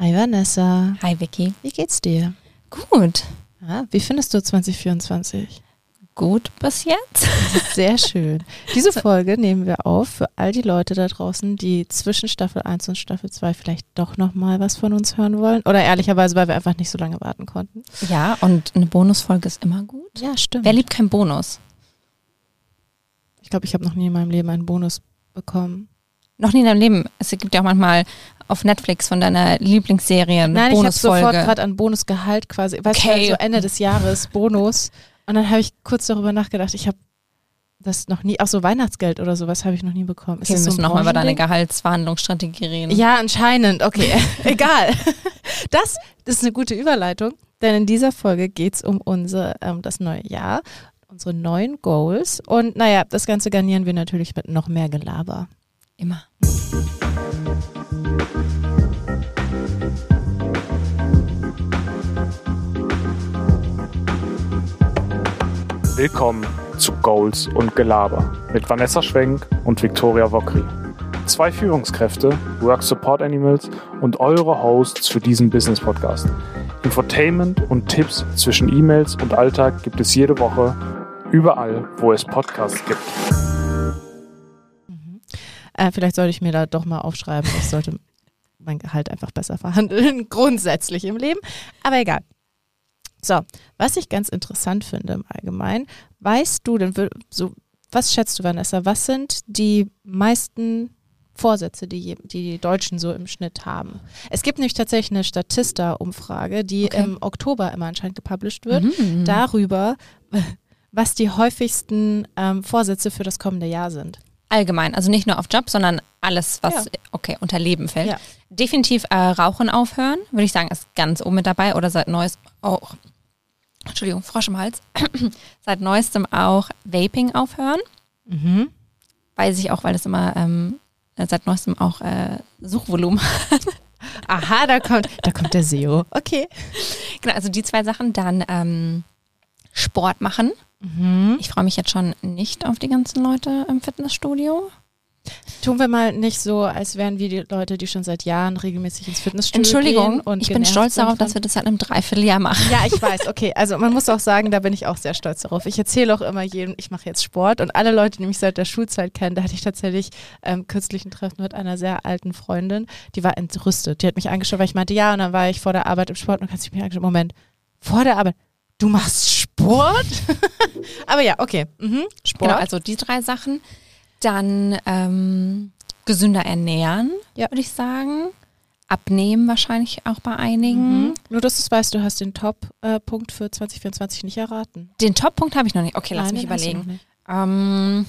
Hi Vanessa. Hi Vicky. Wie geht's dir? Gut. Ja, wie findest du 2024? Gut bis jetzt. Sehr schön. Diese Folge nehmen wir auf für all die Leute da draußen, die zwischen Staffel 1 und Staffel 2 vielleicht doch nochmal was von uns hören wollen. Oder ehrlicherweise, weil wir einfach nicht so lange warten konnten. Ja, und eine Bonusfolge ist immer gut. Ja, stimmt. Wer liebt keinen Bonus? Ich glaube, ich habe noch nie in meinem Leben einen Bonus bekommen. Noch nie in deinem Leben. Es gibt ja auch manchmal auf Netflix von deiner Lieblingsserie eine Nein, ich habe Bonusfolge. sofort gerade an Bonusgehalt quasi. Weißt du, Okay. halt so Ende des Jahres Bonus. Und dann habe ich kurz darüber nachgedacht. Ich habe das noch nie, auch so Weihnachtsgeld oder sowas habe ich noch nie bekommen. Okay, wir so müssen ein nochmal über deine? Gehaltsverhandlungsstrategie reden. Ja, anscheinend. Okay, egal. Das, das ist eine gute Überleitung, denn in dieser Folge geht es um unser, ähm, das neue Jahr, unsere neuen Goals. Und naja, das Ganze garnieren wir natürlich mit noch mehr Gelaber. Immer. Willkommen zu Goals und Gelaber mit Vanessa Schwenk und Viktoria Wokri. Zwei Führungskräfte, Work Support Animals und eure Hosts für diesen Business Podcast. Infotainment und Tipps zwischen E-Mails und Alltag gibt es jede Woche überall, wo es Podcasts gibt. Äh, vielleicht sollte ich mir da doch mal aufschreiben, ich sollte mein Gehalt einfach besser verhandeln, grundsätzlich im Leben. Aber egal. So, was ich ganz interessant finde im Allgemeinen, weißt du denn, so, was schätzt du, Vanessa, was sind die meisten Vorsätze, die die, die Deutschen so im Schnitt haben? Es gibt nämlich tatsächlich eine Statista-Umfrage, die Okay. im Oktober immer anscheinend gepublished wird, Mhm. darüber, was die häufigsten ähm, Vorsätze für das kommende Jahr sind. Allgemein, also nicht nur auf Job, sondern alles, was Ja. okay unter Leben fällt. Ja. Definitiv äh, Rauchen aufhören, würde ich sagen, ist ganz oben mit dabei oder seit neues auch, Entschuldigung, Frosch im Hals, seit neuestem auch Vaping aufhören. Mhm. Weiß ich auch, weil das immer ähm, äh, seit neuestem auch äh, Suchvolumen hat. Aha, da kommt, da kommt der SEO. Okay. genau, also die zwei Sachen. Dann ähm, Sport machen. Mhm. Ich freue mich jetzt schon nicht auf die ganzen Leute im Fitnessstudio. Tun wir mal nicht so, als wären wir die Leute, die schon seit Jahren regelmäßig ins Fitnessstudio Entschuldigung, gehen. Und ich bin stolz darauf, dass wir das seit einem Dreivierteljahr machen. Ja, ich weiß, okay. Also man muss auch sagen, da bin ich auch sehr stolz darauf. Ich erzähle auch immer jedem, ich mache jetzt Sport und alle Leute, die mich seit der Schulzeit kennen, da hatte ich tatsächlich ähm, kürzlich ein Treffen mit einer sehr alten Freundin, die war entrüstet. Die hat mich angeschaut, weil ich meinte, ja, und dann war ich vor der Arbeit im Sport und dann hat sie mich angeschaut, Moment, vor der Arbeit, du machst Sport? Aber ja, okay. Mhm. Sport. Genau, also die drei Sachen. Dann ähm, gesünder ernähren, Ja. würde ich sagen. Abnehmen wahrscheinlich auch bei einigen. Mhm. Nur, dass du es weißt, du hast den Top-Punkt für 2024 nicht erraten. Den Top-Punkt habe ich noch nicht. Okay, lass Nein, mich hast du überlegen. Ähm,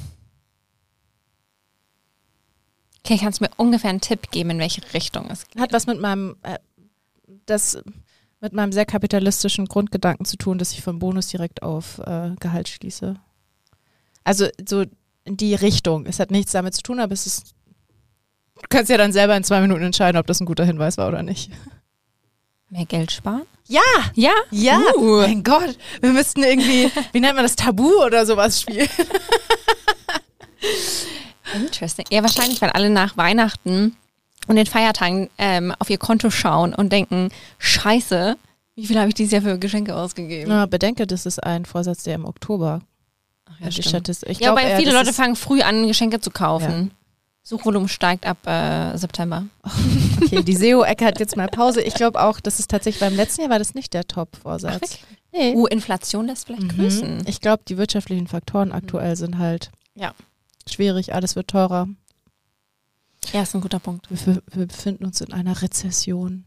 okay, kannst du mir ungefähr einen Tipp geben, in welche Richtung es geht? Hat was mit meinem, äh, das, mit meinem sehr kapitalistischen Grundgedanken zu tun, dass ich vom Bonus direkt auf äh, Gehalt schließe. Also so in die Richtung. Es hat nichts damit zu tun, aber es ist. Du kannst ja dann selber in zwei Minuten entscheiden, ob das ein guter Hinweis war oder nicht. Mehr Geld sparen? Ja! Ja. Ja! Uh. Mein Gott, wir müssten irgendwie, wie nennt man das, Tabu oder sowas spielen. Interesting. Ja, wahrscheinlich, weil alle nach Weihnachten und den Feiertagen ähm, auf ihr Konto schauen und denken, scheiße, wie viel habe ich dieses Jahr für Geschenke ausgegeben? Na, bedenke, das ist ein Vorsatz, der im Oktober Ach, ja, stimmt. Statistik. Ich ja, aber viele Leute ist- fangen früh an, Geschenke zu kaufen. Suchvolumen steigt ab äh, September. Okay, die SEO-Ecke hat jetzt mal Pause. Ich glaube auch, das ist tatsächlich beim letzten Jahr war das nicht der Top-Vorsatz. Nee. Uh, Inflation lässt vielleicht Mhm. grüßen. Ich glaube, die wirtschaftlichen Faktoren aktuell sind halt Ja. schwierig. Alles wird teurer. Ja, ist ein guter Punkt. Wir, wir, befinden uns in einer Rezession.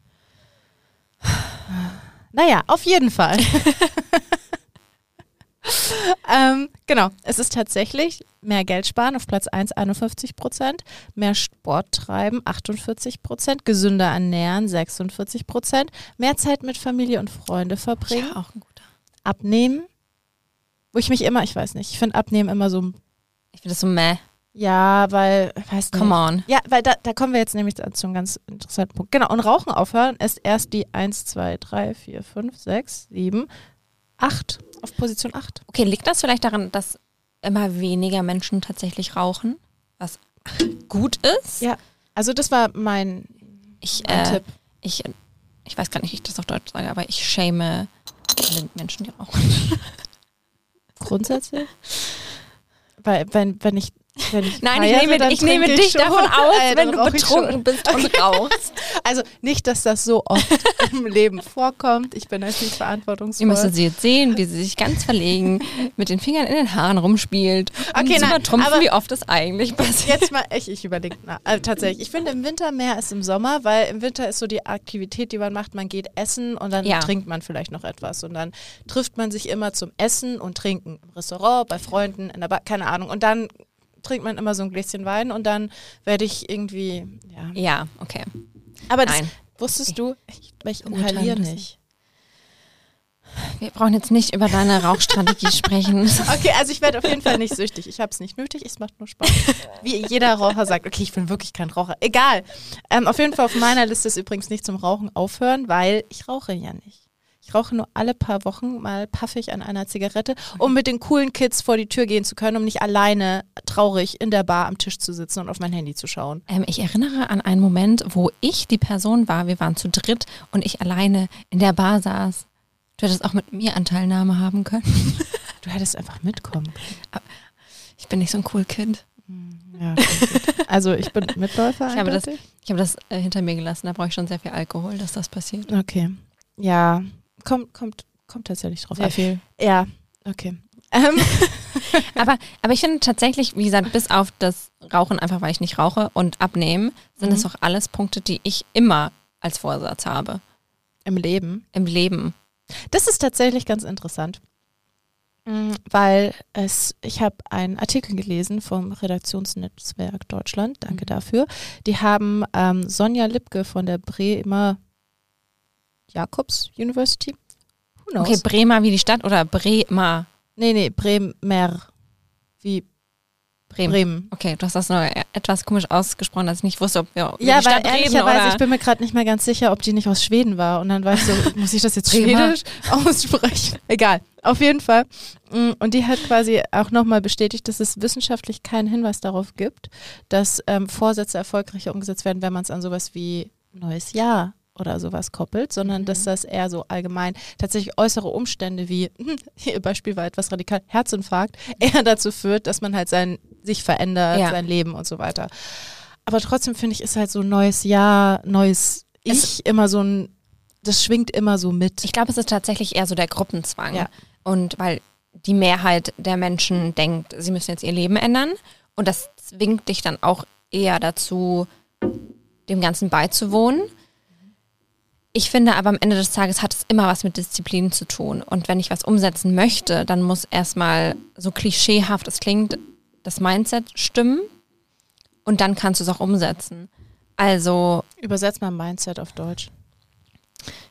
Naja, auf jeden Fall. ähm, genau, es ist tatsächlich mehr Geld sparen auf Platz 1 51 Prozent, mehr Sport treiben 48 Prozent, gesünder ernähren 46 Prozent, mehr Zeit mit Familie und Freunde verbringen, Ja, auch ein guter. abnehmen, wo ich mich immer, ich weiß nicht, ich finde Abnehmen immer so, Ich finde das so meh. Ja, weil, weiß nicht. Come on. Ja, weil da, da kommen wir jetzt nämlich zu einem ganz interessanten Punkt. Genau, und Rauchen aufhören ist erst die 1, 2, 3, 4, 5, 6, 7, 8 auf Position 8. Okay, liegt das vielleicht daran, dass immer weniger Menschen tatsächlich rauchen? Was gut ist? Ja. Also das war mein, Ich, mein äh, Tipp. ich ich weiß gar nicht, wie ich das auf Deutsch sage, aber ich schäme alle Menschen, die rauchen. Grundsätzlich? Weil, wenn, wenn ich ich Nein, ich feiere, nehme, dann ich nehme trinke dich schon. davon aus, Äh, wenn du ich betrunken bist und rauchst. Also nicht, dass das so oft im Leben vorkommt. Ich bin jetzt nicht Ihr verantwortungsvoll. müsstet sie jetzt sehen, wie sie sich ganz verlegen mit den Fingern in den Haaren rumspielt. Okay, und nein, übertrumpfen, aber- wie oft das eigentlich passiert. Jetzt mal, ich, ich überlege, also tatsächlich, ich finde im Winter mehr als im Sommer, weil im Winter ist so die Aktivität, die man macht, man geht essen und dann Ja. trinkt man vielleicht noch etwas und dann trifft man sich immer zum Essen und Trinken im Restaurant, bei Freunden, in der Bar, keine Ahnung und dann trinkt man immer so ein Gläschen Wein und dann werde ich irgendwie, ja. Ja, okay. Aber das, Nein. wusstest du, ich, ich inhaliere nicht. Wir brauchen jetzt nicht über deine Rauchstrategie sprechen. Okay, also ich werde auf jeden Fall nicht süchtig. Ich habe es nicht nötig, es macht nur Spaß. Wie jeder Raucher sagt, okay, ich bin wirklich kein Raucher. Egal. Ähm, auf jeden Fall auf meiner Liste ist übrigens nicht zum Rauchen aufhören, weil ich rauche ja nicht. Ich rauche nur alle paar Wochen mal paffig an einer Zigarette, um mit den coolen Kids vor die Tür gehen zu können, um nicht alleine traurig in der Bar am Tisch zu sitzen und auf mein Handy zu schauen. Ähm, ich erinnere an einen Moment, wo ich die Person war, wir waren zu dritt und ich alleine in der Bar saß. Du hättest auch mit mir Anteilnahme haben können. Du hättest einfach mitkommen Ich bin nicht so ein cool Kind. können. Ja, also ich bin Mitläufer. Ich habe das, ich habe das äh, hinter mir gelassen. Da brauche ich schon sehr viel Alkohol, dass das passiert. Okay. Ja, kommt, kommt, kommt tatsächlich drauf Sehr an. viel. Ja, okay. Ähm, Aber, aber ich finde tatsächlich, wie gesagt, bis auf das Rauchen, einfach weil ich nicht rauche und abnehmen, sind Mhm. das auch alles Punkte, die ich immer als Vorsatz habe Im Leben. im Leben. Das ist tatsächlich ganz interessant, Mm, weil es, ich habe einen Artikel gelesen vom Redaktionsnetzwerk Deutschland, danke Mhm. dafür. Die haben ähm, Sonja Lipke von der Bremer Jakobs University. Who knows? Okay, Bremer wie die Stadt oder Bremer? nee, nee, Bremer. Wie Bremen. Bremen. Okay, du hast das nur etwas komisch ausgesprochen, dass ich nicht wusste, ob wir Ja, die weil Stadt reden ehrlicherweise, oder... ich bin mir gerade nicht mehr ganz sicher, ob die nicht aus Schweden war. Und dann war ich so, muss ich das jetzt schwedisch aussprechen? Egal, auf jeden Fall. Mm, Und die hat quasi auch nochmal bestätigt, dass es wissenschaftlich keinen Hinweis darauf gibt, dass ähm, Vorsätze erfolgreicher umgesetzt werden, wenn man es an sowas wie neues Jahr oder sowas koppelt, sondern Mhm. dass das eher so allgemein tatsächlich äußere Umstände wie, hier Beispiel war etwas radikal, Herzinfarkt, eher dazu führt, dass man halt sein, sich verändert, Ja. sein Leben und so weiter. Aber trotzdem finde ich, ist halt so neues Jahr, neues Es- Ich immer so ein, das schwingt immer so mit. Ich glaube, es ist tatsächlich eher so der Gruppenzwang. Ja. Und weil die Mehrheit der Menschen denkt, sie müssen jetzt ihr Leben ändern. Und das zwingt dich dann auch eher dazu, dem Ganzen beizuwohnen. Ich finde aber am Ende des Tages hat es immer was mit Disziplin zu tun. Und wenn ich was umsetzen möchte, dann muss erstmal, so klischeehaft es klingt, das Mindset stimmen. Und dann kannst du es auch umsetzen. Also, Übersetzt mal Mindset auf Deutsch.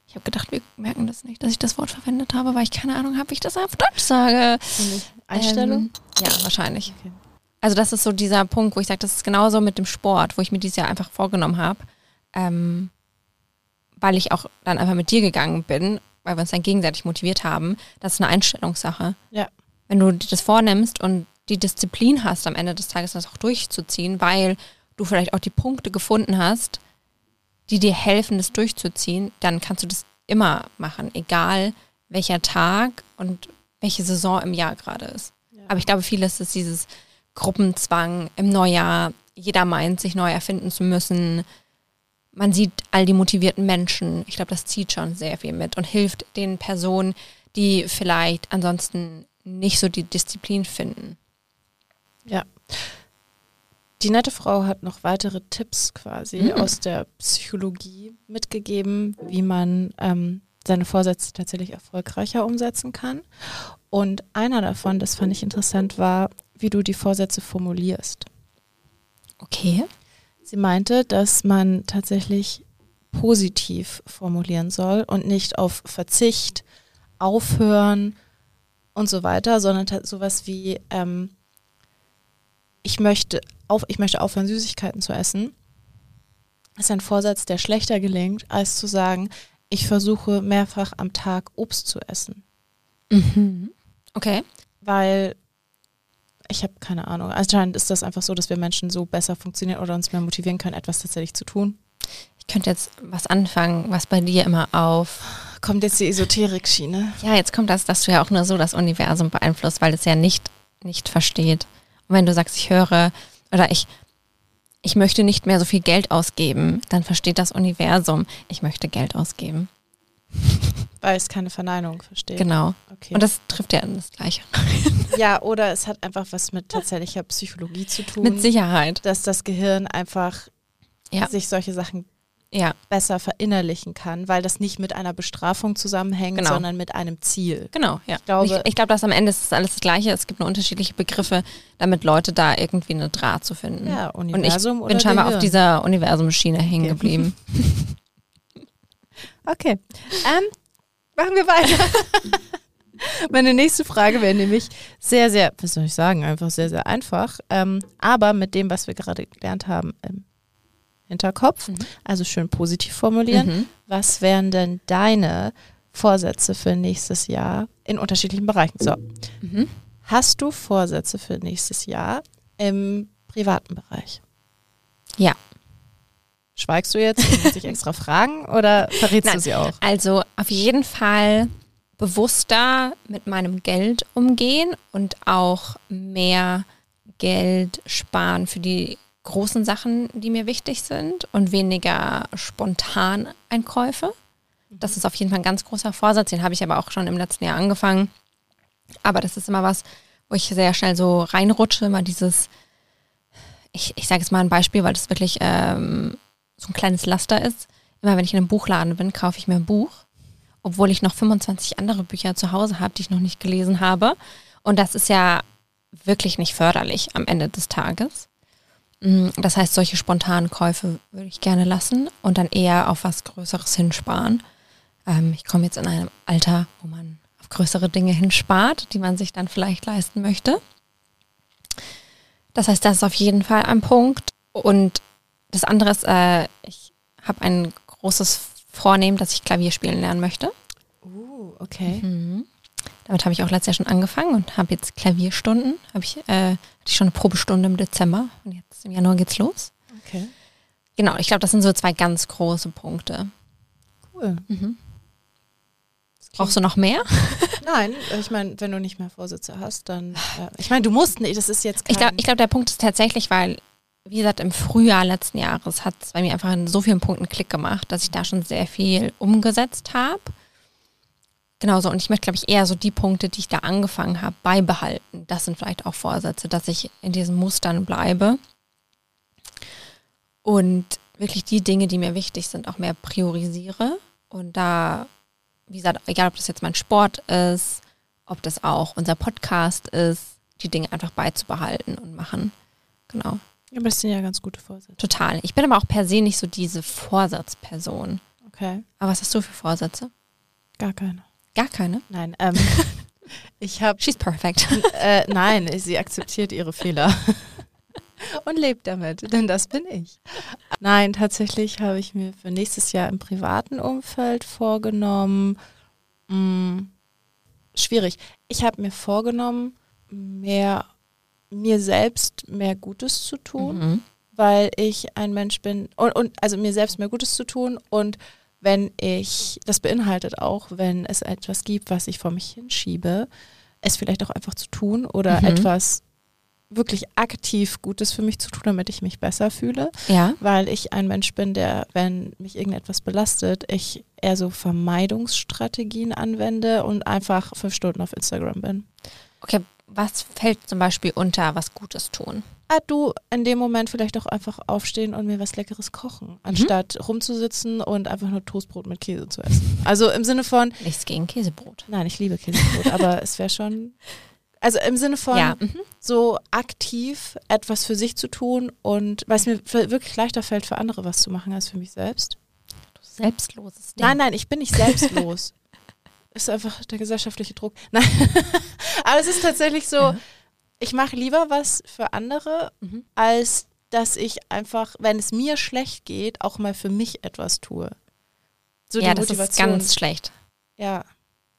ich habe gedacht, wir merken das nicht, dass ich das Wort verwendet habe, weil ich keine Ahnung habe, wie ich das auf Deutsch sage. Einstellung? Ähm, ja, wahrscheinlich. Okay. Also das ist so dieser Punkt, wo ich sage, das ist genauso mit dem Sport, wo ich mir dieses Jahr einfach vorgenommen habe, ähm, weil ich auch dann einfach mit dir gegangen bin, weil wir uns dann gegenseitig motiviert haben. Das ist eine Einstellungssache. Ja. Wenn du dir das vornimmst und die Disziplin hast, am Ende des Tages das auch durchzuziehen, weil du vielleicht auch die Punkte gefunden hast, die dir helfen, das durchzuziehen, dann kannst du das immer machen, egal welcher Tag und welche Saison im Jahr gerade ist. Aber ich glaube, vieles ist dieses Gruppenzwang im Neujahr. Jeder meint, sich neu erfinden zu müssen. Man sieht all die motivierten Menschen. Ich glaube, das zieht schon sehr viel mit und hilft den Personen, die vielleicht ansonsten nicht so die Disziplin finden. Ja. Die nette Frau hat noch weitere Tipps quasi Mhm. aus der Psychologie mitgegeben, wie man ähm, seine Vorsätze tatsächlich erfolgreicher umsetzen kann. Und einer davon, das fand ich interessant, war, wie du die Vorsätze formulierst. Okay. Sie meinte, dass man tatsächlich positiv formulieren soll und nicht auf Verzicht, Aufhören und so weiter, sondern sowas wie ähm, ich möchte auf, ich möchte aufhören, Süßigkeiten zu essen. Das ist ein Vorsatz, der schlechter gelingt, als zu sagen, ich versuche mehrfach am Tag Obst zu essen. Mhm. Okay. Weil ich habe keine Ahnung. Anscheinend ist das einfach so, dass wir Menschen so besser funktionieren oder uns mehr motivieren können, etwas tatsächlich zu tun. ich könnte jetzt was anfangen, was bei dir immer auf. Kommt jetzt die Esoterik-Schiene. Ja, jetzt kommt das, dass du ja auch nur so das Universum beeinflusst, weil es ja nicht, nicht versteht. Und wenn du sagst, ich höre oder ich, ich möchte nicht mehr so viel Geld ausgeben, dann versteht das Universum, ich möchte Geld ausgeben. Weil es keine Verneinung versteht. Genau. Okay. Und das trifft ja in das Gleiche. ja, oder es hat einfach was mit tatsächlicher Psychologie zu tun. Mit Sicherheit. Dass das Gehirn einfach Ja. sich solche Sachen Ja, besser verinnerlichen kann, weil das nicht mit einer Bestrafung zusammenhängt, Genau. sondern mit einem Ziel. genau. Ja. Ich glaube- ich, ich glaube, dass am Ende ist es alles das Gleiche. Es gibt nur unterschiedliche Begriffe, damit Leute da irgendwie eine Draht zu finden. Ja, Und ich Universum oder bin scheinbar auf Gehirn. dieser Universumschiene hängen geblieben. Okay. Ähm, machen wir weiter. Meine nächste Frage wäre nämlich sehr, sehr, was soll ich sagen, einfach sehr, sehr einfach. Ähm, aber mit dem, was wir gerade gelernt haben im Hinterkopf, Mhm. also schön positiv formulieren. Mhm. Was wären denn deine Vorsätze für nächstes Jahr in unterschiedlichen Bereichen? So, Mhm. hast du Vorsätze für nächstes Jahr im privaten Bereich? Ja. Schweigst du jetzt und musst dich extra fragen oder verrätst Nein. du sie auch? Also auf jeden Fall bewusster mit meinem Geld umgehen und auch mehr Geld sparen für die großen Sachen, die mir wichtig sind und weniger spontan Einkäufe. Das ist auf jeden Fall ein ganz großer Vorsatz, den habe ich aber auch schon im letzten Jahr angefangen. Aber das ist immer was, wo ich sehr schnell so reinrutsche, mal dieses, ich, ich sage jetzt mal ein Beispiel, weil das wirklich ähm, so ein kleines Laster ist. Immer wenn ich in einem Buchladen bin, kaufe ich mir ein Buch, obwohl ich noch 25 andere Bücher zu Hause habe, die ich noch nicht gelesen habe. Und das ist ja wirklich nicht förderlich am Ende des Tages. Mm, Das heißt, solche spontanen Käufe würde ich gerne lassen und dann eher auf was Größeres hinsparen. Ähm, ich komme jetzt in einem Alter, wo man auf größere Dinge hinspart, die man sich dann vielleicht leisten möchte. Das heißt, das ist auf jeden Fall ein Punkt. Und das andere ist, äh, ich habe ein großes Vornehmen, dass ich Klavier spielen lernen möchte. Uh, okay. Mhm. Damit habe ich auch letztes Jahr schon angefangen und habe jetzt Klavierstunden. Habe ich, äh, hatte ich schon eine Probestunde im Dezember und jetzt im Januar geht's los. Okay. Genau, ich glaube, das sind so zwei ganz große Punkte. Cool. Mhm. Brauchst du noch mehr? Nein, ich meine, wenn du nicht mehr Vorsätze hast, dann. Äh, ich meine, du musst nicht, das ist jetzt kein. Ich glaube, ich glaub, der Punkt ist tatsächlich, weil, wie gesagt, im Frühjahr letzten Jahres hat es bei mir einfach in so vielen Punkten Klick gemacht, dass ich da schon sehr viel umgesetzt habe. Genauso, und ich möchte, glaube ich, eher so die Punkte, die ich da angefangen habe, beibehalten. Das sind vielleicht auch Vorsätze, dass ich in diesen Mustern bleibe und wirklich die Dinge, die mir wichtig sind, auch mehr priorisiere. Und da, wie gesagt, egal ob das jetzt mein Sport ist, ob das auch unser Podcast ist, die Dinge einfach beizubehalten und machen. Genau, aber das sind ja ganz gute Vorsätze. total. Ich bin aber auch per se nicht so diese Vorsatzperson. Okay. Aber was hast du für Vorsätze? Gar keine. Gar keine. Nein, ähm, ich habe. She's perfect. Äh, nein, sie akzeptiert ihre Fehler. Und lebt damit, denn das bin ich. Nein, tatsächlich habe ich mir für nächstes Jahr im privaten Umfeld vorgenommen. Mh, schwierig. Ich habe mir vorgenommen, mehr mir selbst mehr Gutes zu tun Mhm. weil ich ein Mensch bin und, und also mir selbst mehr Gutes zu tun und wenn ich, das beinhaltet auch, wenn es etwas gibt, was ich vor mich hinschiebe, es vielleicht auch einfach zu tun oder Mhm. etwas wirklich aktiv Gutes für mich zu tun, damit ich mich besser fühle, Ja. weil ich ein Mensch bin, der, wenn mich irgendetwas belastet, ich eher so Vermeidungsstrategien anwende und einfach fünf Stunden auf Instagram bin. Okay, was fällt zum Beispiel unter was Gutes tun? ah, du in dem Moment vielleicht auch einfach aufstehen und mir was Leckeres kochen, anstatt rumzusitzen und einfach nur Toastbrot mit Käse zu essen. Also im Sinne von, Nichts gegen Käsebrot. nein, ich liebe Käsebrot, aber es wäre schon, also im Sinne von ja. Mhm. so aktiv etwas für sich zu tun und weil es mir wirklich leichter fällt, für andere was zu machen als für mich selbst. Du selbstloses Ding. Nein, nein, ich bin nicht selbstlos. ist einfach der gesellschaftliche Druck. Nein, aber es ist tatsächlich so, Ja. ich mache lieber was für andere, Mhm. als dass ich einfach, wenn es mir schlecht geht, auch mal für mich etwas tue. So ja, die das ist Motivation. ganz schlecht. ja,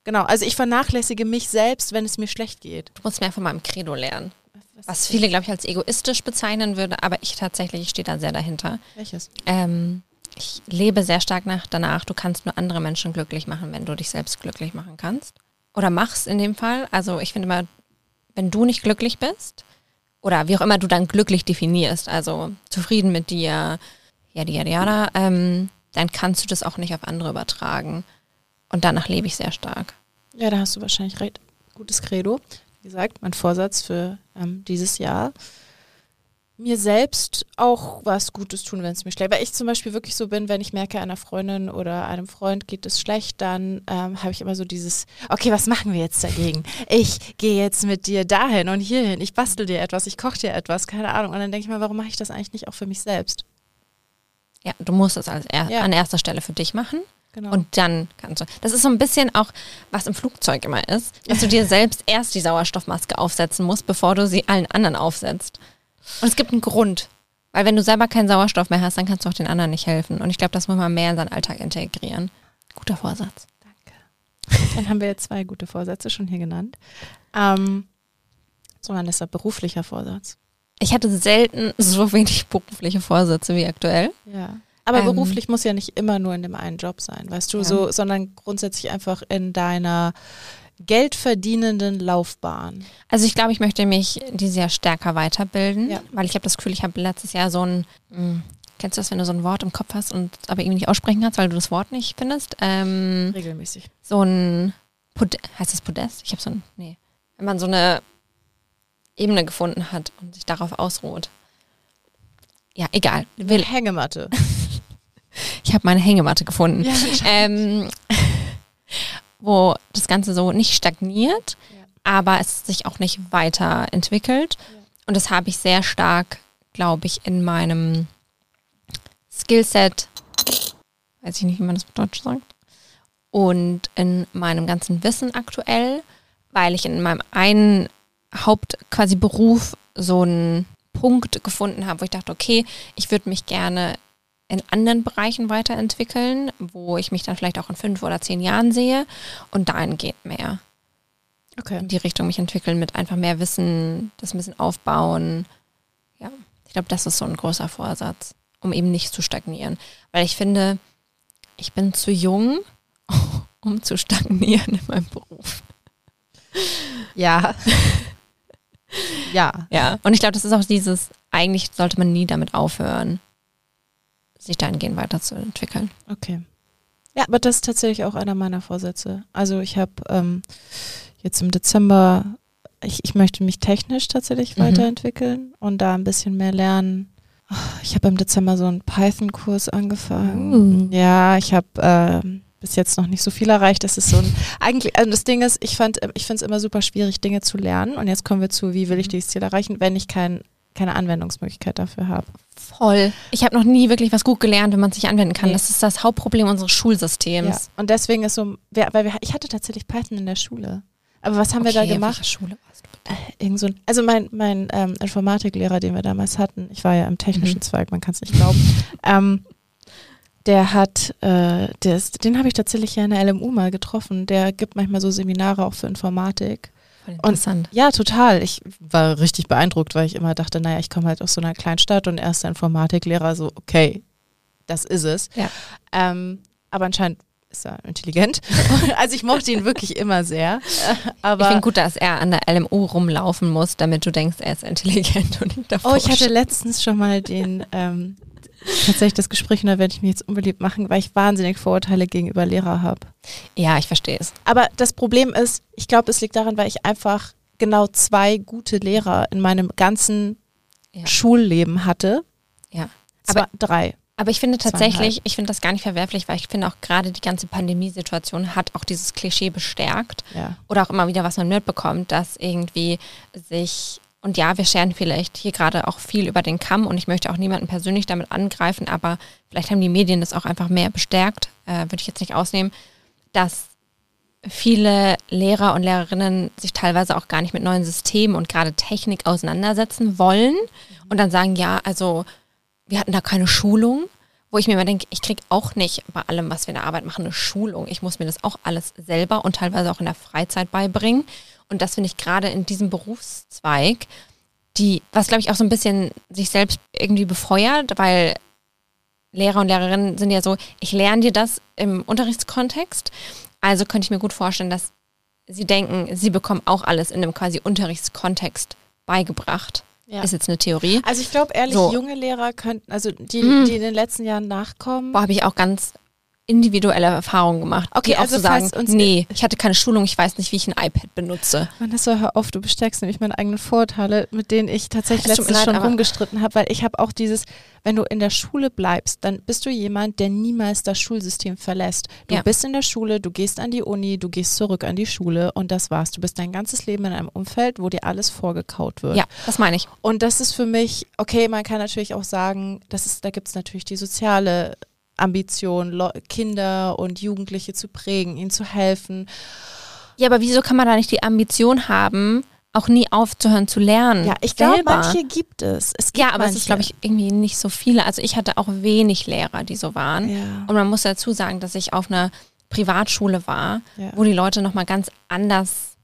genau. Also ich vernachlässige mich selbst, wenn es mir schlecht geht. Du musst mehr von meinem Credo lernen. Was, Was viele, glaube ich, als egoistisch bezeichnen würde, aber ich tatsächlich stehe da sehr dahinter. Welches? Ähm, ich lebe sehr stark nach danach, du kannst nur andere Menschen glücklich machen, wenn du dich selbst glücklich machen kannst. Oder machst in dem Fall. Also ich finde immer, wenn du nicht glücklich bist, oder wie auch immer du dann glücklich definierst, also zufrieden mit dir, yada yada yada, ähm, dann kannst du das auch nicht auf andere übertragen. Und danach lebe ich sehr stark. Ja, da hast du wahrscheinlich recht. Gutes Credo. Wie gesagt, mein Vorsatz für ähm, dieses Jahr mir selbst auch was Gutes tun, wenn es mir schlecht. Weil ich zum Beispiel wirklich so bin, wenn ich merke, einer Freundin oder einem Freund geht es schlecht, dann ähm, habe ich immer so dieses, okay, was machen wir jetzt dagegen? Ich gehe jetzt mit dir dahin und hierhin, ich bastel dir etwas, ich koche dir etwas, keine Ahnung. Und dann denke ich mal, warum mache ich das eigentlich nicht auch für mich selbst? Ja, du musst es als er Ja. an erster Stelle für dich machen. Genau. Und dann kannst du. Das ist so ein bisschen auch, was im Flugzeug immer ist, dass du dir selbst erst die Sauerstoffmaske aufsetzen musst, bevor du sie allen anderen aufsetzt. Und es gibt einen Grund. Weil wenn du selber keinen Sauerstoff mehr hast, dann kannst du auch den anderen nicht helfen. Und ich glaube, das muss man mehr in seinen Alltag integrieren. Guter Vorsatz. Dann haben wir jetzt zwei gute Vorsätze schon hier genannt. Ähm, so, dann ist der beruflicher Vorsatz. Ich hatte selten so wenig berufliche Vorsätze wie aktuell. Ja. Aber Ähm. beruflich muss ja nicht immer nur in dem einen Job sein, weißt du, Ja. so, sondern grundsätzlich einfach in deiner geldverdienenden Laufbahn. Also ich glaube, ich möchte mich dieses Jahr stärker weiterbilden, Ja. weil ich habe das Gefühl, ich habe letztes Jahr so ein, mh, kennst du das, wenn du so ein Wort im Kopf hast und aber irgendwie nicht aussprechen kannst, weil du das Wort nicht findest? Ähm, Regelmäßig. so ein, Pod heißt das Podest? Ich habe so ein, nee, wenn man so eine Ebene gefunden hat und sich darauf ausruht. Ja, egal. Will, Hängematte. ich habe meine Hängematte gefunden. Ja, ähm, wo das Ganze so nicht stagniert, Ja. aber es sich auch nicht weiterentwickelt. Ja. Und das habe ich sehr stark, glaube ich, in meinem Skillset, weiß ich nicht, wie man das auf Deutsch sagt, und in meinem ganzen Wissen aktuell, weil ich in meinem einen Haupt quasi Beruf so einen Punkt gefunden habe, wo ich dachte, okay, ich würde mich gerne in anderen Bereichen weiterentwickeln, wo ich mich dann vielleicht auch in fünf oder zehn Jahren sehe und dahin geht mehr Okay. in die Richtung mich entwickeln mit einfach mehr Wissen, das ein bisschen aufbauen. Ja, ich glaube, das ist so ein großer Vorsatz, um eben nicht zu stagnieren. Weil ich finde, ich bin zu jung, um zu stagnieren in meinem Beruf. Ja. ja. Ja, und ich glaube, das ist auch dieses, eigentlich sollte man nie damit aufhören, sich dahingehend weiterzuentwickeln. Okay. Ja, aber das ist tatsächlich auch einer meiner Vorsätze. Also ich habe ähm, jetzt im Dezember, ich, ich möchte mich technisch tatsächlich Mhm. weiterentwickeln und da ein bisschen mehr lernen. Ich habe im Dezember so einen Python-Kurs angefangen. Uh. Ja, ich habe ähm, bis jetzt noch nicht so viel erreicht. Das ist so ein, eigentlich, also das Ding ist, ich fand, ich finde es immer super schwierig, Dinge zu lernen. Und jetzt kommen wir zu, wie will ich dieses Ziel erreichen, wenn ich kein, keine Anwendungsmöglichkeit dafür habe. Voll. Ich habe noch nie wirklich was gut gelernt, wenn man es nicht anwenden kann. Nee. Das ist das Hauptproblem unseres Schulsystems. Ja. Und deswegen ist so, weil wir, ich hatte tatsächlich Python in der Schule. Aber was haben wir da Okay, gemacht? Schule warst du bitte? Irgend so ein, also mein, mein ähm, Informatiklehrer, den wir damals hatten, ich war ja im technischen Mhm. Zweig, man kann es nicht glauben, ähm, der hat, äh, der ist, den habe ich tatsächlich ja in der LMU mal getroffen. Der gibt manchmal so Seminare auch für Informatik. Voll interessant. Ja, total. Ich war richtig beeindruckt, weil ich immer dachte, naja, ich komme halt aus so einer kleinen Stadt und er ist der Informatiklehrer, so, okay, das ist es. Ja. Ähm, aber anscheinend ist er intelligent. also ich mochte ihn wirklich immer sehr. Aber ich finde gut, dass er an der LMU rumlaufen muss, damit du denkst, er ist intelligent und nicht davor. Oh, ich hatte letztens schon mal den ähm, tatsächlich das Gespräch und da werde ich mich jetzt unbeliebt machen, weil ich wahnsinnig Vorurteile gegenüber Lehrer habe. Ja, ich verstehe es. Aber das Problem ist, ich glaube, es liegt daran, weil ich einfach genau zwei gute Lehrer in meinem ganzen Ja. Schulleben hatte. Ja. Aber drei. Aber ich finde tatsächlich, ich finde das gar nicht verwerflich, weil ich finde auch gerade die ganze Pandemiesituation hat auch dieses Klischee bestärkt. Ja. Oder auch immer wieder, was man mitbekommt, dass irgendwie sich, und ja, wir scheren vielleicht hier gerade auch viel über den Kamm und ich möchte auch niemanden persönlich damit angreifen, aber vielleicht haben die Medien das auch einfach mehr bestärkt, äh, würde ich jetzt nicht ausnehmen, dass viele Lehrer und Lehrerinnen sich teilweise auch gar nicht mit neuen Systemen und gerade Technik auseinandersetzen wollen und dann sagen, ja, also wir hatten da keine Schulung, wo ich mir immer denke, ich kriege auch nicht bei allem, was wir in der Arbeit machen, eine Schulung. Ich muss mir das auch alles selber und teilweise auch in der Freizeit beibringen. Und das finde ich gerade in diesem Berufszweig, die, was glaube ich auch so ein bisschen sich selbst irgendwie befeuert, weil Lehrer und Lehrerinnen sind ja so, ich lerne dir das im Unterrichtskontext. Also könnte ich mir gut vorstellen, dass sie denken, sie bekommen auch alles in einem quasi Unterrichtskontext beigebracht. Ja. Ist jetzt eine Theorie. Also ich glaube ehrlich, So. junge Lehrer könnten, also die, Mhm. die in den letzten Jahren nachkommen. Boah, habe ich auch ganz individuelle Erfahrungen gemacht. Okay, also sagen, nee, ich hatte keine Schulung, ich weiß nicht, wie ich ein iPad benutze. Vanessa, hör auf, du bestärkst nämlich meine eigenen Vorurteile, mit denen ich tatsächlich letztens leid, schon rumgestritten habe, weil ich habe auch dieses, wenn du in der Schule bleibst, dann bist du jemand, der niemals das Schulsystem verlässt. Du Ja. bist in der Schule, du gehst an die Uni, du gehst zurück an die Schule und das war's. Du bist dein ganzes Leben in einem Umfeld, wo dir alles vorgekaut wird. Ja, das meine ich. Und das ist für mich, okay, man kann natürlich auch sagen, das ist, da gibt es natürlich die soziale Ambition, Kinder und Jugendliche zu prägen, ihnen zu helfen. Ja, aber wieso kann man da nicht die Ambition haben, auch nie aufzuhören zu lernen? Ja, ich glaube, manche gibt es. es gibt Ja, aber manche. es ist, glaube ich, irgendwie nicht so viele. Also ich hatte auch wenig Lehrer, die so waren. Ja. Und man muss dazu sagen, dass ich auf einer Privatschule war, Ja. wo die Leute nochmal ganz anders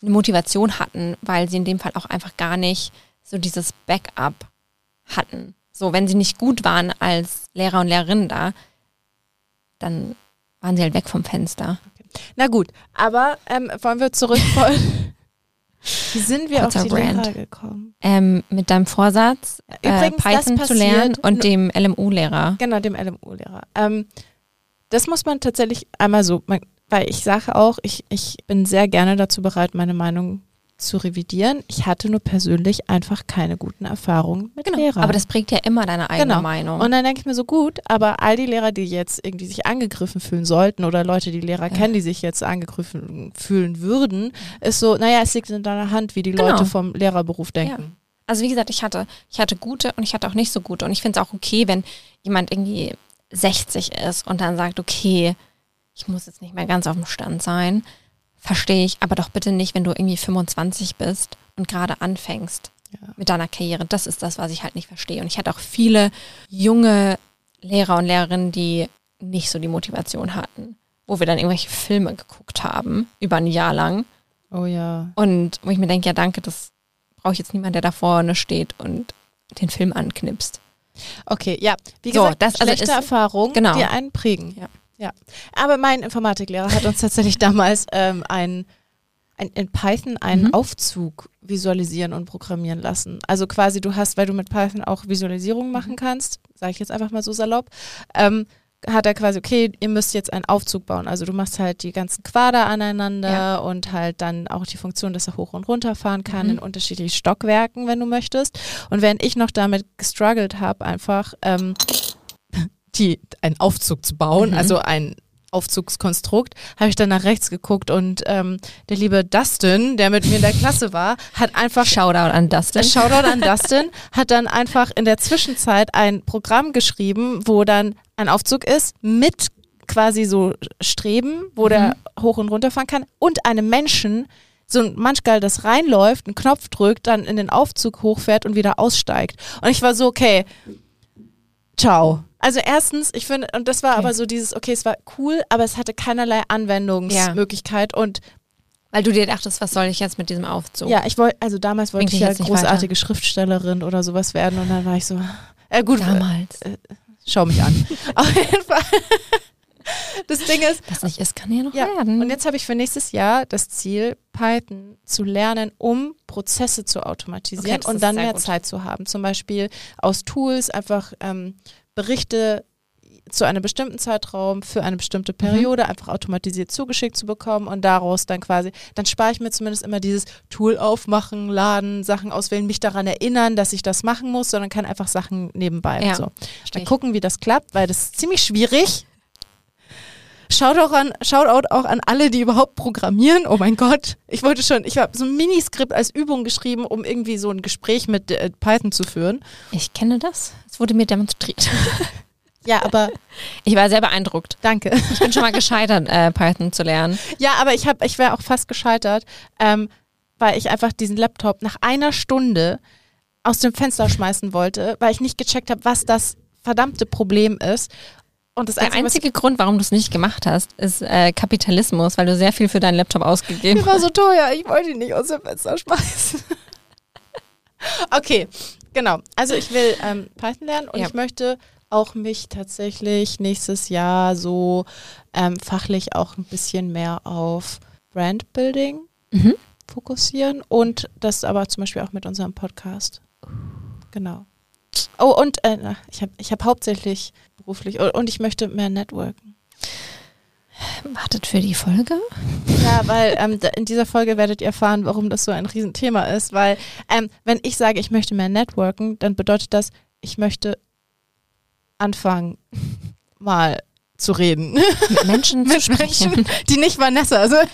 eine Motivation hatten, weil sie in dem Fall auch einfach gar nicht so dieses Backup hatten. So, wenn sie nicht gut waren als Lehrer und Lehrerinnen da, dann waren sie halt weg vom Fenster. Na gut, aber ähm, wollen wir zurück. Wie sind wir Kurzer auf die Rant. Lehrer gekommen? Ähm, mit deinem Vorsatz, äh, Übrigens, das Python zu lernen und dem LMU-Lehrer. Genau, dem LMU-Lehrer. Ähm, das muss man tatsächlich einmal so, man, weil ich sage auch, ich, ich bin sehr gerne dazu bereit, meine Meinung zu revidieren. Ich hatte nur persönlich einfach keine guten Erfahrungen mit Genau. Lehrern. Aber das prägt ja immer deine eigene Genau. Meinung. Und dann denke ich mir so, gut, aber all die Lehrer, die jetzt irgendwie sich angegriffen fühlen sollten oder Leute, die Lehrer Ja. kennen, die sich jetzt angegriffen fühlen würden, ist so, naja, es liegt in deiner Hand, wie die Genau. Leute vom Lehrerberuf denken. Also wie gesagt, ich hatte, ich hatte gute und ich hatte auch nicht so gute. Und ich finde es auch okay, wenn jemand irgendwie 60 ist und dann sagt, okay, ich muss jetzt nicht mehr ganz auf dem Stand sein. Verstehe ich, aber doch bitte nicht, wenn du irgendwie 25 bist und gerade anfängst Ja. mit deiner Karriere. Das ist das, was ich halt nicht verstehe. Und ich hatte auch viele junge Lehrer und Lehrerinnen, die nicht so die Motivation hatten, wo wir dann irgendwelche Filme geguckt haben, über ein Jahr lang. Oh ja. Und wo ich mir denke, ja danke, das brauche ich jetzt niemand, der da vorne steht und den Film anknipst. Okay, ja. Wie So, gesagt, das also schlechte ist- Erfahrungen, genau. die einen prägen. Ja. Ja. Aber mein Informatiklehrer hat uns tatsächlich damals ähm, ein, ein, in Python einen Mhm. Aufzug visualisieren und programmieren lassen. Also quasi du hast, weil du mit Python auch Visualisierungen Mhm. machen kannst, sage ich jetzt einfach mal so salopp, ähm, hat er quasi, okay, ihr müsst jetzt einen Aufzug bauen. Also du machst halt die ganzen Quader aneinander Ja. und halt dann auch die Funktion, dass er hoch und runter fahren kann Mhm. in unterschiedlichen Stockwerken, wenn du möchtest. Und während ich noch damit gestruggelt habe, einfach ähm, die, einen Aufzug zu bauen, Mhm. also ein Aufzugskonstrukt, habe ich dann nach rechts geguckt und ähm, der liebe Dustin, der mit mir in der Klasse war, hat einfach Shoutout an Dustin. Shoutout an Dustin, hat dann einfach in der Zwischenzeit ein Programm geschrieben, wo dann ein Aufzug ist mit quasi so Streben, wo der hoch und runter fahren kann und einem Menschen, so ein Manchgal, das reinläuft, einen Knopf drückt, dann in den Aufzug hochfährt und wieder aussteigt. Und ich war so, okay, ciao. Also erstens, ich finde, und das war Okay. aber so dieses, okay, es war cool, aber es hatte keinerlei Anwendungsmöglichkeit und Weil du dir dachtest, was soll ich jetzt mit diesem Aufzug? ja, ich wollte, also damals wollte ich dich ja großartige Schriftstellerin oder sowas werden und dann war ich so, äh, gut, äh, Damals. schau mich an. Auf jeden Fall. Das Ding ist, Was nicht ist, kann ja noch ja, werden. und jetzt habe ich für nächstes Jahr das Ziel, Python zu lernen, um Prozesse zu automatisieren Okay, und dann mehr gut. Zeit zu haben. Zum Beispiel aus Tools einfach ähm, Berichte zu einem bestimmten Zeitraum für eine bestimmte Periode einfach automatisiert zugeschickt zu bekommen und daraus dann quasi, dann spare ich mir zumindest immer dieses Tool aufmachen, laden, Sachen auswählen, mich daran erinnern, dass ich das machen muss, sondern kann einfach Sachen nebenbei. Ja, so. Dann gucken, wie das klappt, weil das ist ziemlich schwierig. Schaut auch an, Shoutout auch an alle, die überhaupt programmieren. Oh mein Gott. Ich wollte schon, ich habe so ein Miniskript als Übung geschrieben, um irgendwie so ein Gespräch mit äh, Python zu führen. Ich kenne das. Es wurde mir demonstriert. Ja, aber Ich war sehr beeindruckt. danke. Ich bin schon mal gescheitert, äh, Python zu lernen. Ja, aber ich habe, ich wäre auch fast gescheitert, ähm, weil ich einfach diesen Laptop nach einer Stunde aus dem Fenster schmeißen wollte, weil ich nicht gecheckt habe, was das verdammte Problem ist. Und das Der Einzige, einzige Grund, warum du es nicht gemacht hast, ist äh, Kapitalismus, weil du sehr viel für deinen Laptop ausgegeben Der war so teuer, ich wollte ihn nicht aus dem Fenster schmeißen. okay, genau. Also ich will ähm, Python lernen und Ja. ich möchte auch mich tatsächlich nächstes Jahr so ähm, fachlich auch ein bisschen mehr auf Brandbuilding Mhm. fokussieren und das aber zum Beispiel auch mit unserem Podcast. Genau. Oh, und äh, ich habe ich hab hauptsächlich beruflich und, ich möchte mehr networken. Wartet für die Folge. Ja, weil ähm, in dieser Folge werdet ihr erfahren, warum das so ein Riesenthema ist. Weil ähm, wenn ich sage, ich möchte mehr networken, dann bedeutet das, ich möchte anfangen, mal zu reden. Mit Menschen zu Mit sprechen. Menschen, die nicht Vanessa sind.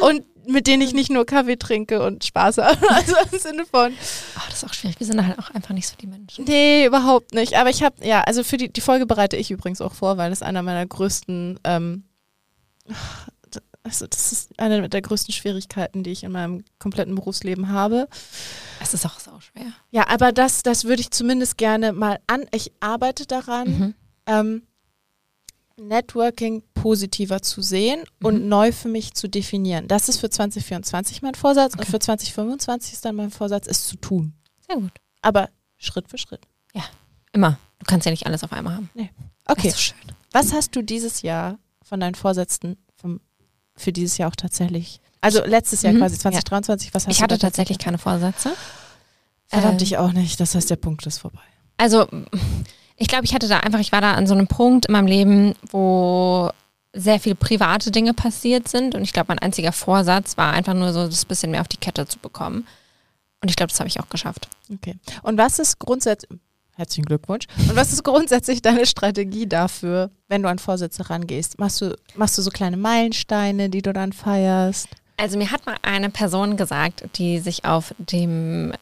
Und mit denen ich nicht nur Kaffee trinke und Spaß habe. Also im Sinne von, Oh, das ist auch schwierig. Wir sind halt auch einfach nicht so die Menschen. nee, überhaupt nicht. Aber ich habe, ja, also für die, die Folge bereite ich übrigens auch vor, weil das einer meiner größten, ähm, also das ist eine der größten Schwierigkeiten, die ich in meinem kompletten Berufsleben habe. Es ist auch sau schwer. Ja, aber das, das würde ich zumindest gerne mal an. Ich arbeite daran. Mhm. ähm, Networking positiver zu sehen und Mhm. neu für mich zu definieren. Das ist für 2024 mein Vorsatz und Okay. für 2025 ist dann mein Vorsatz, es zu tun. Sehr gut. Aber Schritt für Schritt. Immer. Du kannst ja nicht alles auf einmal haben. Okay, Das ist so schön. was hast du dieses Jahr von deinen Vorsätzen vom, für dieses Jahr auch tatsächlich, also letztes Jahr Mhm, quasi 2023, was hast Ich du hatte da tatsächlich keine Vorsätze. Verdammt, Ähm, ich auch nicht. Das heißt, der Punkt ist vorbei. Also, ich glaube, ich hatte da einfach, ich war da an so einem Punkt in meinem Leben, wo sehr viele private Dinge passiert sind. Und ich glaube, mein einziger Vorsatz war einfach nur so, das bisschen mehr auf die Kette zu bekommen. Und ich glaube, das habe ich auch geschafft. Okay. Und was ist grundsätzlich, herzlichen Glückwunsch, und was ist grundsätzlich deine Strategie dafür, wenn du an Vorsätze rangehst? Machst du, machst du so kleine Meilensteine, die du dann feierst? Also mir hat mal eine Person gesagt, die sich auf dem,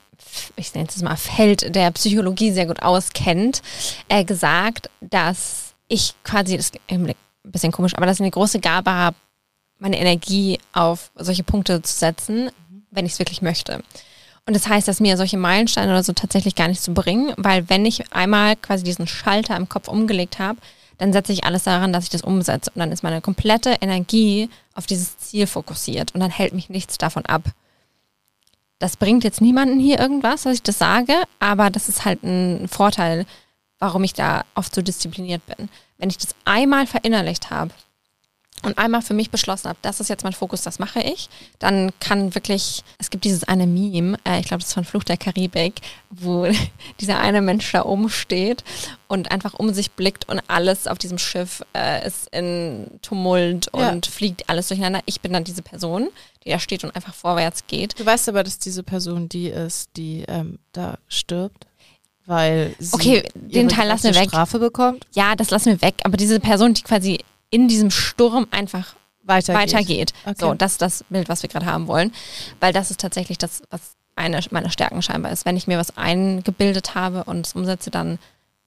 ich nenne es mal, Feld der Psychologie sehr gut auskennt, äh, gesagt, dass ich quasi, das ist ein bisschen komisch, aber dass ich eine große Gabe habe, meine Energie auf solche Punkte zu setzen, wenn ich es wirklich möchte. Und das heißt, dass mir solche Meilensteine oder so tatsächlich gar nichts zu bringen, weil wenn ich einmal quasi diesen Schalter im Kopf umgelegt habe, dann setze ich alles daran, dass ich das umsetze. Und dann ist meine komplette Energie auf dieses Ziel fokussiert und dann hält mich nichts davon ab. Das bringt jetzt niemanden hier irgendwas, dass ich das sage, aber das ist halt ein Vorteil, warum ich da oft so diszipliniert bin. Wenn ich das einmal verinnerlicht habe und einmal für mich beschlossen habe, das ist jetzt mein Fokus, das mache ich, dann kann wirklich, es gibt dieses eine Meme, äh, ich glaube, das ist von Fluch der Karibik, wo dieser eine Mensch da oben steht und einfach um sich blickt und alles auf diesem Schiff äh, ist in Tumult Ja. und fliegt alles durcheinander. Ich bin dann diese Person, die da steht und einfach vorwärts geht. Du weißt aber, dass diese Person die ist, die ähm, da stirbt, weil sie Okay, den Teil lassen wir weg. Strafe bekommt, Ja, das lassen wir weg, aber diese Person, die quasi in diesem Sturm einfach weitergeht. weitergeht. Okay. So, das ist das Bild, was wir gerade haben wollen. Weil das ist tatsächlich das, was eine meiner Stärken scheinbar ist. Wenn ich mir was eingebildet habe und es umsetze, dann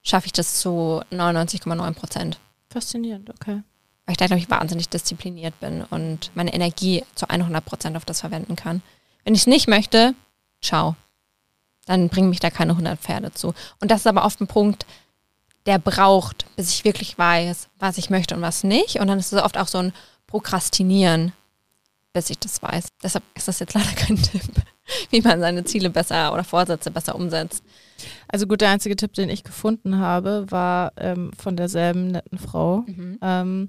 schaffe ich das zu 99,9 Prozent. Faszinierend, okay. Weil ich da, glaube ich, wahnsinnig diszipliniert bin und meine Energie zu 100 Prozent auf das verwenden kann. Wenn ich es nicht möchte, ciao. Dann bringen mich da keine 100 Pferde zu. Und das ist aber oft ein Punkt, der braucht, bis ich wirklich weiß, was ich möchte und was nicht. Und dann ist es oft auch so ein Prokrastinieren, bis ich das weiß. Deshalb ist das jetzt leider kein Tipp, wie man seine Ziele besser oder Vorsätze besser umsetzt. Also gut, der einzige Tipp, den ich gefunden habe, war ähm, von derselben netten Frau, ähm,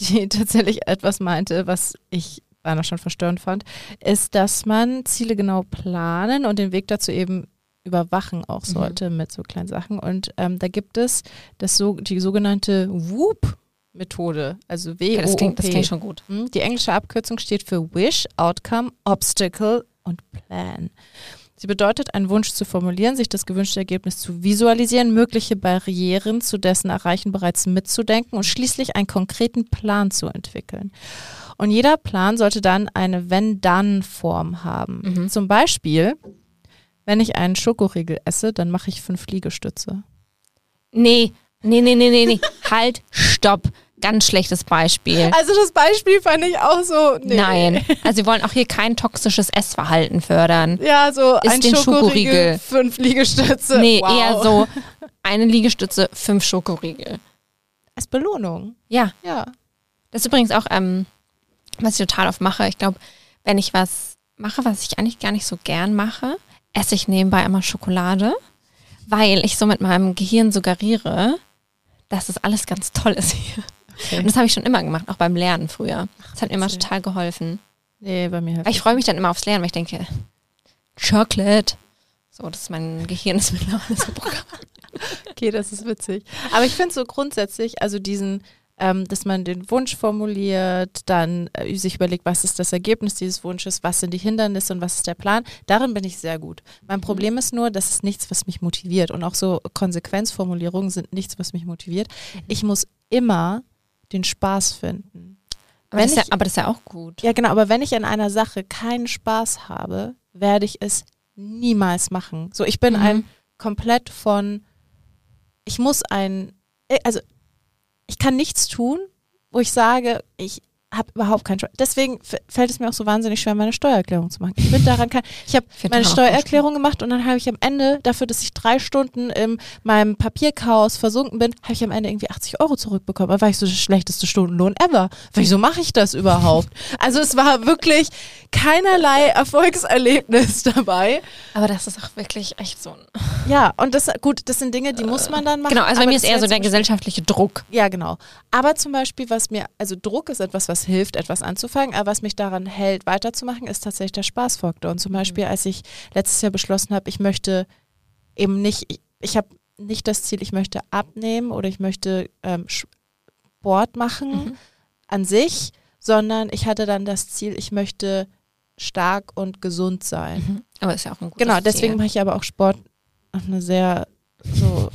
die tatsächlich etwas meinte, was ich beinahe schon verstörend fand, ist, dass man Ziele genau planen und den Weg dazu eben überwachen auch Mhm. sollte mit so kleinen Sachen. Und ähm, da gibt es das so, die sogenannte WOOP-Methode, also w Okay, das, klingt, das klingt schon gut. Hm, Die englische Abkürzung steht für Wish, Outcome, Obstacle und Plan. Sie bedeutet, einen Wunsch zu formulieren, sich das gewünschte Ergebnis zu visualisieren, mögliche Barrieren zu dessen Erreichen bereits mitzudenken und schließlich einen konkreten Plan zu entwickeln. Und jeder Plan sollte dann eine Wenn-Dann-Form haben. Mhm. Zum Beispiel, wenn ich einen Schokoriegel esse, dann mache ich fünf Liegestütze. Nee, nee, nee, nee, nee, nee. halt, stopp. Ganz schlechtes Beispiel. Also das Beispiel fand ich auch so. Nee. Nein. Also wir wollen auch hier kein toxisches Essverhalten fördern. Ja, so Isst ein den Schokoriegel, Schokoriegel. fünf Liegestütze. Nee, wow. eher so eine Liegestütze, fünf Schokoriegel. Als Belohnung. Ja, Ja. das ist übrigens auch, ähm, was ich total oft mache. Ich glaube, wenn ich was mache, was ich eigentlich gar nicht so gern mache, esse ich nebenbei immer Schokolade, weil ich so mit meinem Gehirn suggeriere, dass das alles ganz toll ist hier. Und das habe ich schon immer gemacht, auch beim Lernen früher. Das hat mir immer total geholfen. Nee, bei mir ich freue mich dann immer aufs Lernen, weil ich denke, Chocolate. So, das ist mein Gehirn ist mittlerweile so Programm. Okay, das ist witzig. Aber ich finde so grundsätzlich, also diesen, ähm, dass man den Wunsch formuliert, dann äh, sich überlegt, was ist das Ergebnis dieses Wunsches, was sind die Hindernisse und was ist der Plan. Darin bin ich sehr gut. Mein Problem ist nur, das ist nichts, was mich motiviert. Und auch so Konsequenzformulierungen sind nichts, was mich motiviert. Ich muss immer den Spaß finden. Aber, das ist ja, ich- aber das ist ja auch gut. Ja, genau, aber wenn ich an einer Sache keinen Spaß habe, werde ich es niemals machen. So, ich bin Mhm. ein komplett von, ich muss ein, äh, also ich kann nichts tun, wo ich sage, ich habe überhaupt keinen Spaß. Deswegen fällt es mir auch so wahnsinnig schwer, meine Steuererklärung zu machen. Ich bin daran kein, ich habe meine Steuererklärung gemacht und dann habe ich am Ende, dafür, dass ich drei Stunden in meinem Papierchaos versunken bin, habe ich am Ende irgendwie 80 Euro zurückbekommen. Da war ich so der schlechteste Stundenlohn ever. Wieso mache ich das überhaupt? Also es war wirklich keinerlei Erfolgserlebnis dabei. Aber das ist auch wirklich echt so ein. Ja, und das, gut, das sind Dinge, die muss man dann machen. Genau, also bei mir ist eher so der gesellschaftliche Druck. Ja, genau. Aber zum Beispiel, was mir, also Druck ist etwas, was hilft, etwas anzufangen, aber was mich daran hält, weiterzumachen, ist tatsächlich der Spaßfaktor. Und zum Beispiel, als ich letztes Jahr beschlossen habe, ich möchte eben nicht, ich, ich habe nicht das Ziel, ich möchte abnehmen oder ich möchte ähm, Sport machen Mhm. an sich, sondern ich hatte dann das Ziel, ich möchte stark und gesund sein. Mhm. Aber ist ja auch ein gutes Genau, deswegen Ziel. mache ich aber auch Sport auf eine sehr so.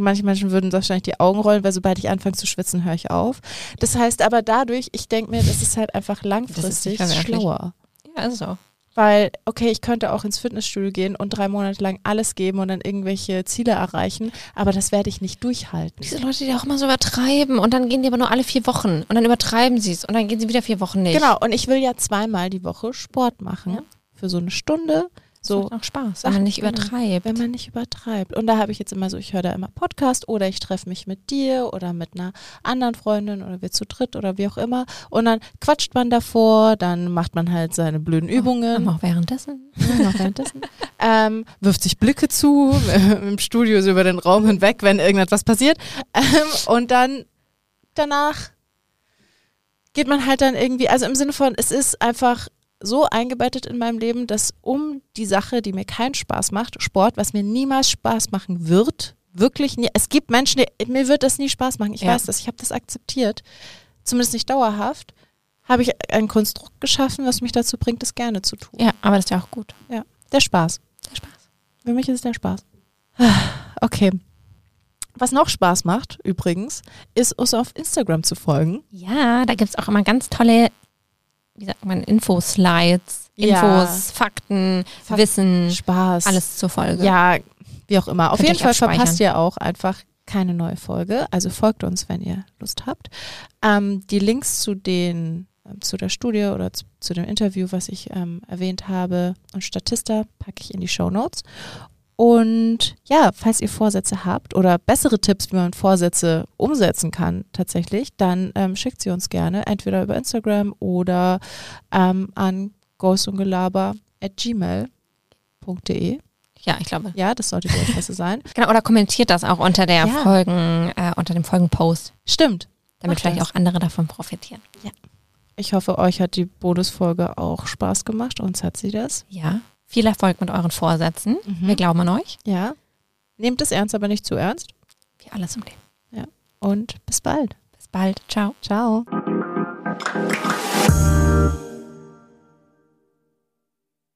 Manche Menschen würden wahrscheinlich die Augen rollen, weil sobald ich anfange zu schwitzen, höre ich auf. Das heißt aber dadurch, ich denke mir, das ist halt einfach langfristig schlauer. Ja, ist so. Weil, okay, ich könnte auch ins Fitnessstudio gehen und drei Monate lang alles geben und dann irgendwelche Ziele erreichen, aber das werde ich nicht durchhalten. Diese Leute, die auch immer so übertreiben und dann gehen die aber nur alle vier Wochen und dann übertreiben sie es und dann gehen sie wieder vier Wochen nicht. Genau, und ich will ja zweimal die Woche Sport machen. Ja. Für so eine Stunde. So, macht auch Spaß, wenn man nicht übertreibt. wenn man nicht übertreibt. Und da habe ich jetzt immer so, ich höre da immer Podcast oder ich treffe mich mit dir oder mit einer anderen Freundin oder wir zu dritt oder wie auch immer. Und dann quatscht man davor, dann macht man halt seine blöden Übungen. Aber auch währenddessen. Ja, noch währenddessen. ähm, wirft sich Blicke zu, im Studio so über den Raum hinweg, wenn irgendetwas passiert. Ähm, und dann danach geht man halt dann irgendwie, also im Sinne von, es ist einfach so eingebettet in meinem Leben, dass um die Sache, die mir keinen Spaß macht, Sport, was mir niemals Spaß machen wird, wirklich nie, es gibt Menschen, die, mir wird das nie Spaß machen. Ich Ja. weiß das, ich habe das akzeptiert, zumindest nicht dauerhaft, habe ich ein Konstrukt geschaffen, was mich dazu bringt, es gerne zu tun. Ja, aber das ist ja auch gut. Der Spaß. Der Spaß. Für mich ist es der Spaß. Okay. Was noch Spaß macht, übrigens, ist uns auf Instagram zu folgen. Ja, da gibt es auch immer ganz tolle, wie sagt man, Infoslides, Ja. Infos, Fakten, Fak- Wissen, Spaß. alles zur Folge. Ja, wie auch immer. Auf Könnt jeden Fall verpasst ihr auch einfach keine neue Folge. Also folgt uns, wenn ihr Lust habt. Ähm, die Links zu den ähm, zu der Studie oder zu, zu dem Interview, was ich ähm, erwähnt habe, und Statista packe ich in die Show Notes. Und ja, falls ihr Vorsätze habt oder bessere Tipps, wie man Vorsätze umsetzen kann tatsächlich, dann ähm, schickt sie uns gerne entweder über Instagram oder ähm, an ghostundgelaber.gmail.de. Ja, ich glaube. Ja, das sollte die Adresse sein. Genau, oder kommentiert das auch unter der Ja. Folgen, äh, unter dem Folgenpost, Stimmt. damit Macht vielleicht das. auch andere davon profitieren. Ich hoffe, euch hat die Bonusfolge auch Spaß gemacht. Uns hat sie das. Ja. Viel Erfolg mit euren Vorsätzen. Wir glauben an euch. Ja. Nehmt es ernst, aber nicht zu ernst. Wie alles im Leben. Und bis bald. Bis bald. Ciao. Ciao.